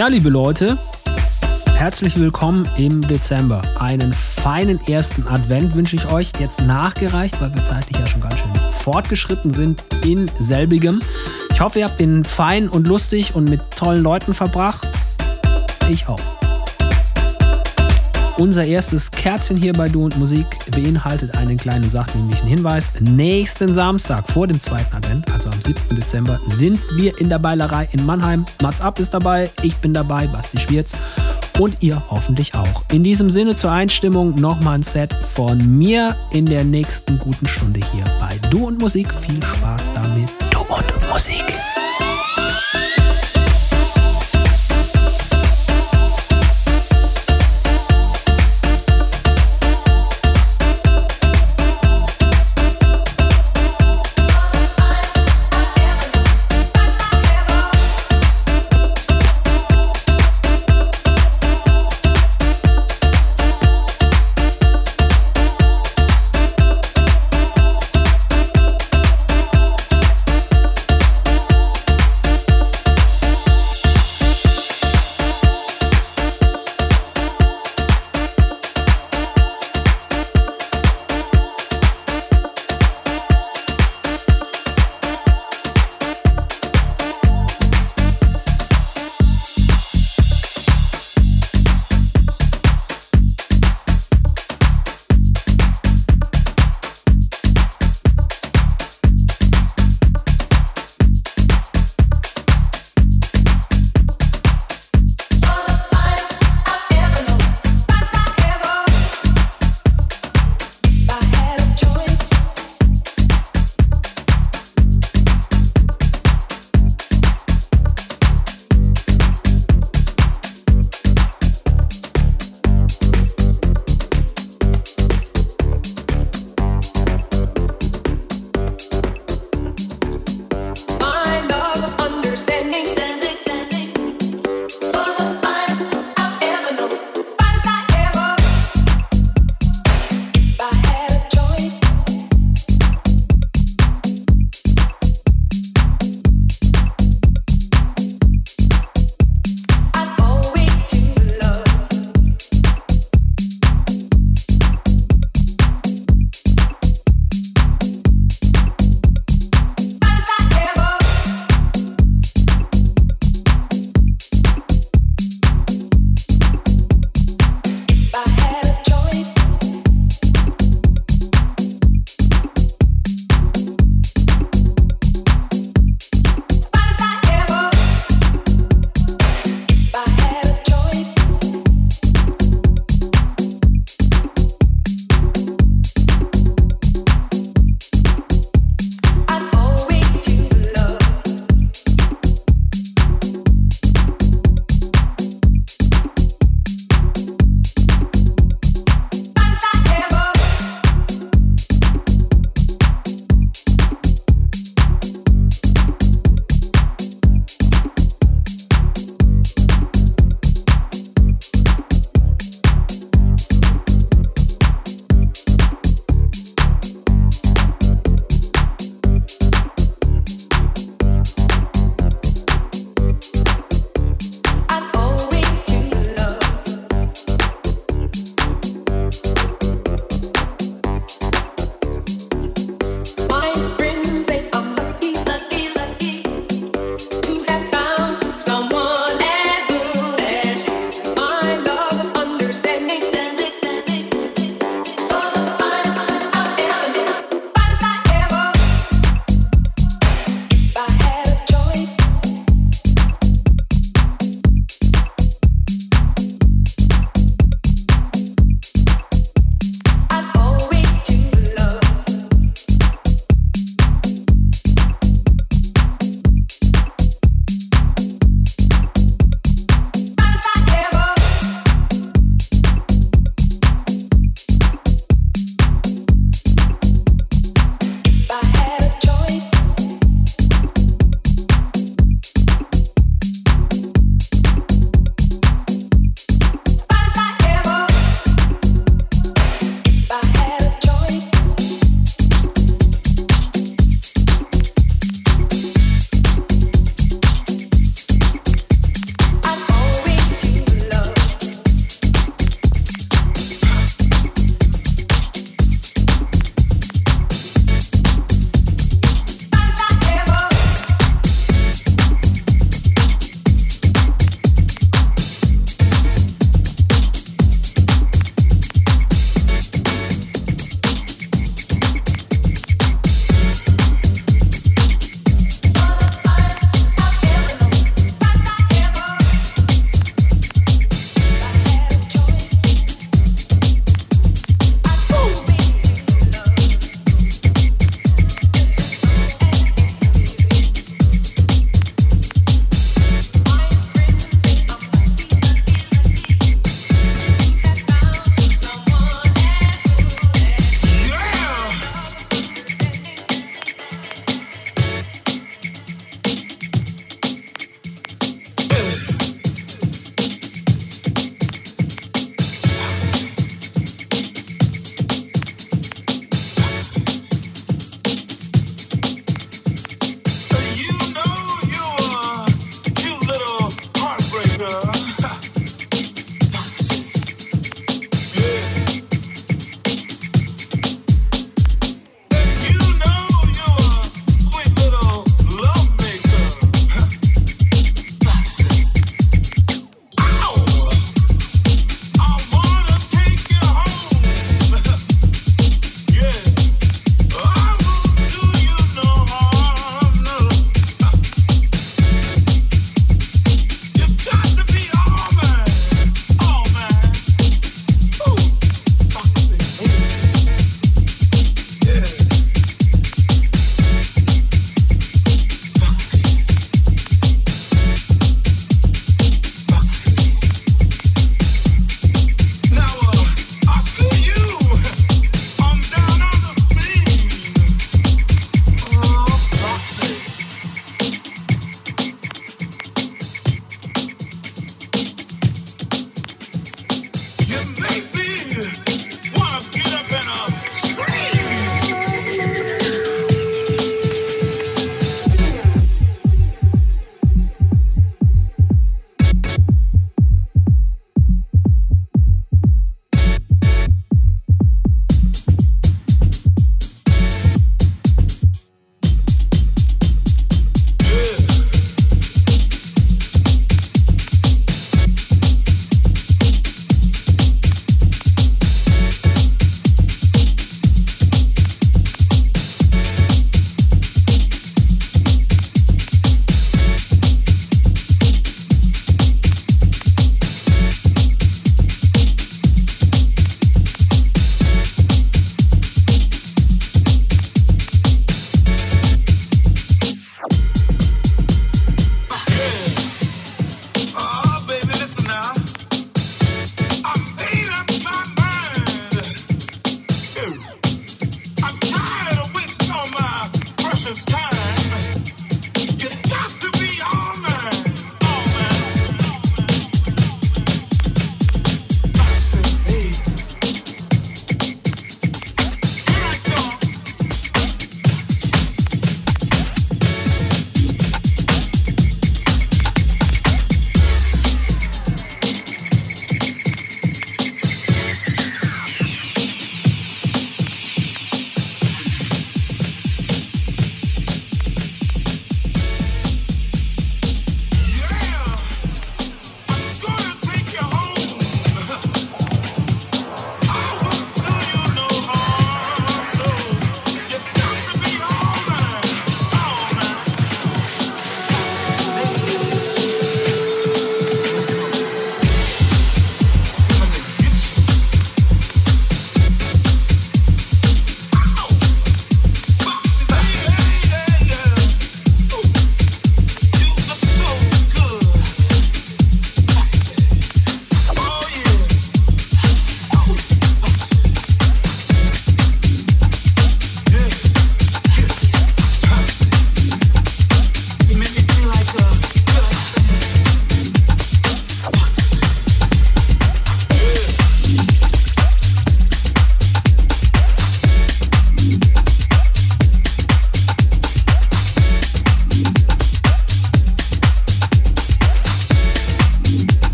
Ja, liebe Leute, herzlich willkommen im Dezember. Einen feinen ersten Advent wünsche ich euch jetzt nachgereicht, weil wir zeitlich ja schon ganz schön fortgeschritten sind in selbigem. Ich hoffe, ihr habt den fein und lustig und mit tollen Leuten verbracht. Ich auch. Unser erstes Kerzchen hier bei Du und Musik beinhaltet einen kleinen sachdienlichen Hinweis. Nächsten Samstag vor dem zweiten Advent, also am 7. Dezember, sind wir in der Beilerei in Mannheim. Mats Ab ist dabei, ich bin dabei, Basti Schwierz und ihr hoffentlich auch. In diesem Sinne zur Einstimmung nochmal ein Set von mir in der nächsten guten Stunde hier bei Du und Musik. Viel Spaß damit. Du und Musik.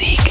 Musik.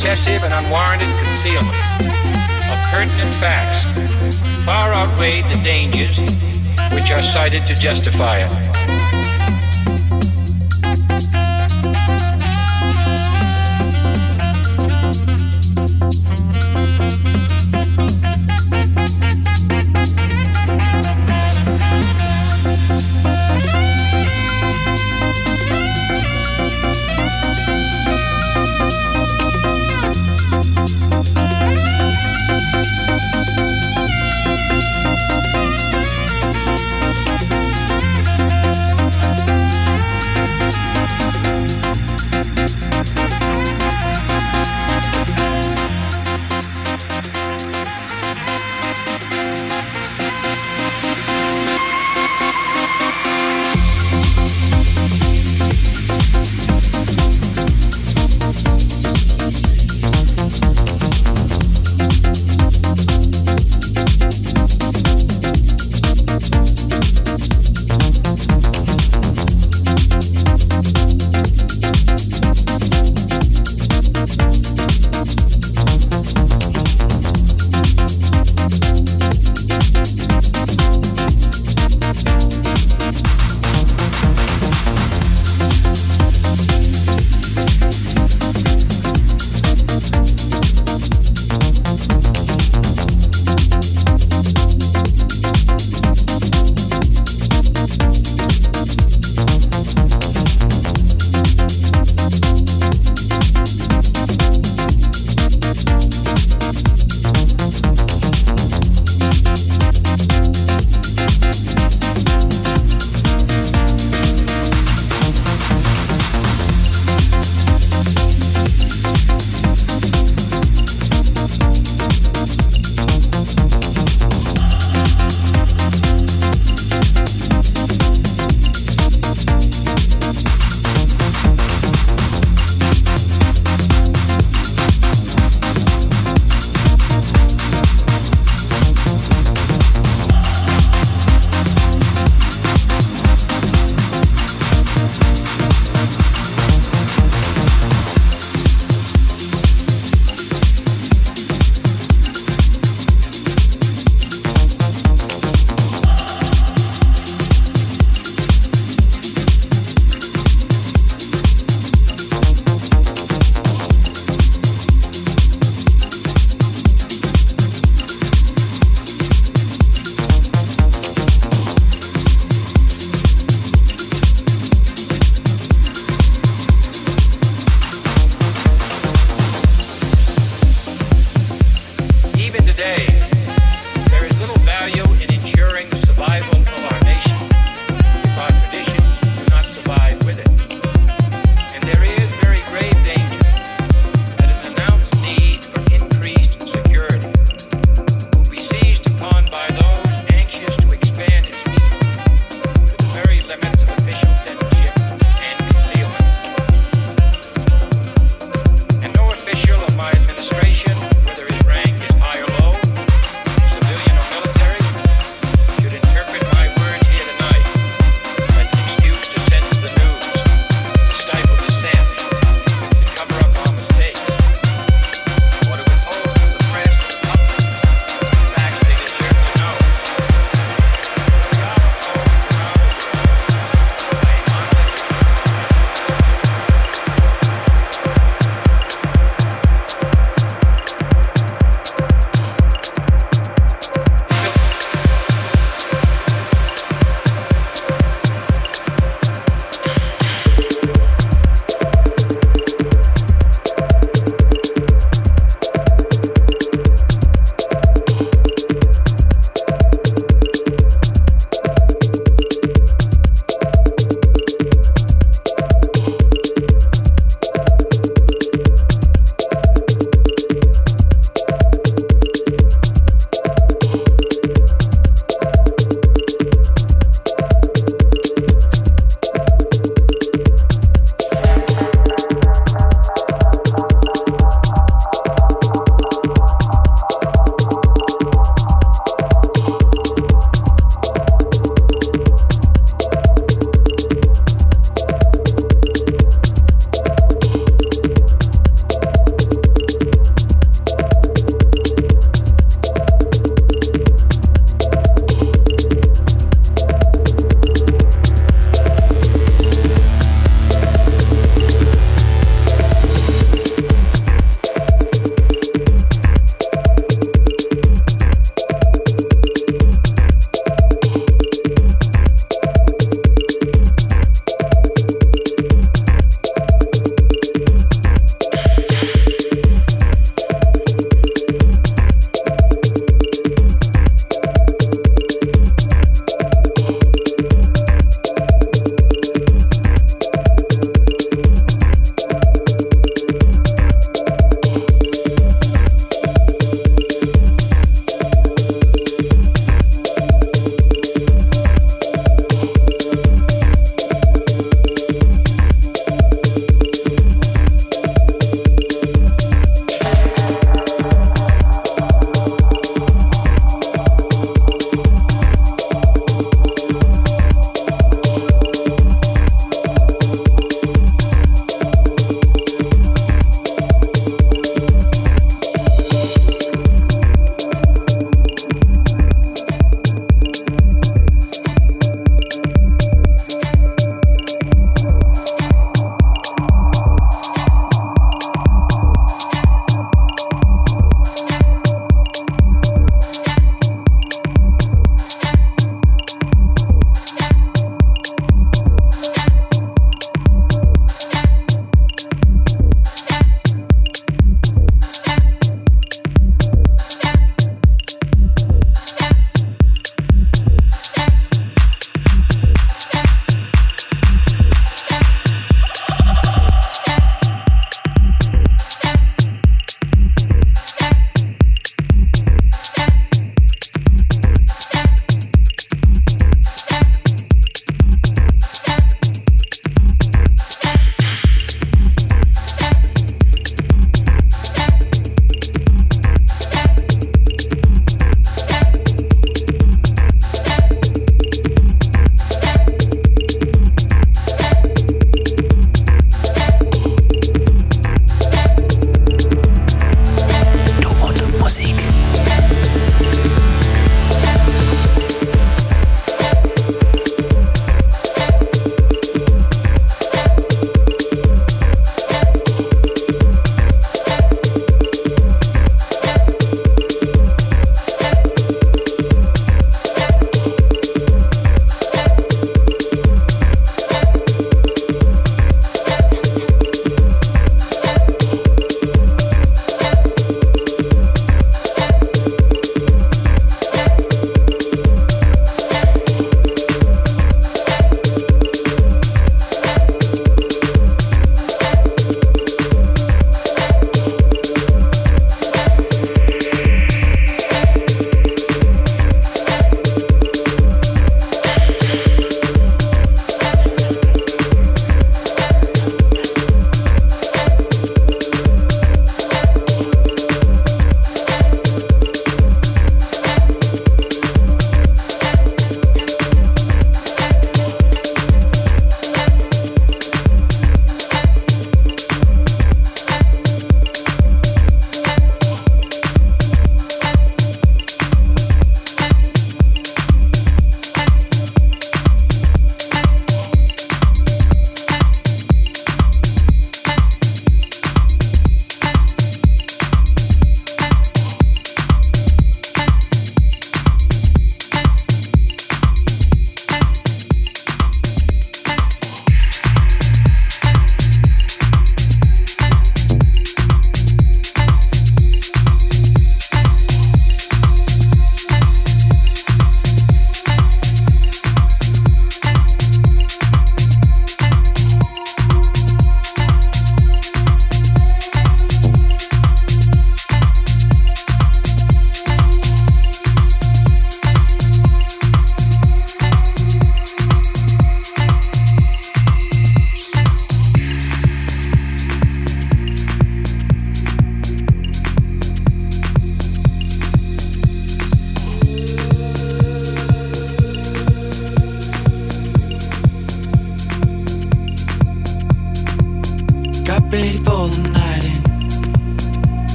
excessive and unwarranted concealment of pertinent facts far outweighed the dangers which are cited to justify it.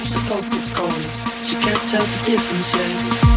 sips of pop, it's cold. She can't tell the difference yet.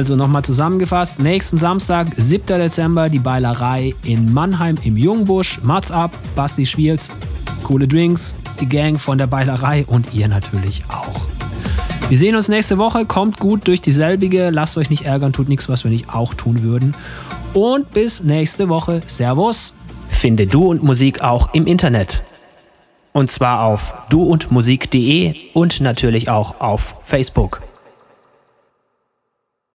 Also nochmal zusammengefasst, nächsten Samstag, 7. Dezember, die Beilerei in Mannheim im Jungbusch. Mats ab, Basti Schwierz, coole Drinks, die Gang von der Beilerei und ihr natürlich auch. Wir sehen uns nächste Woche, kommt gut durch dieselbige, lasst euch nicht ärgern, tut nichts, was wir nicht auch tun würden. Und bis nächste Woche. Servus. Finde Du und Musik auch im Internet. Und zwar auf duundmusik.de und natürlich auch auf Facebook.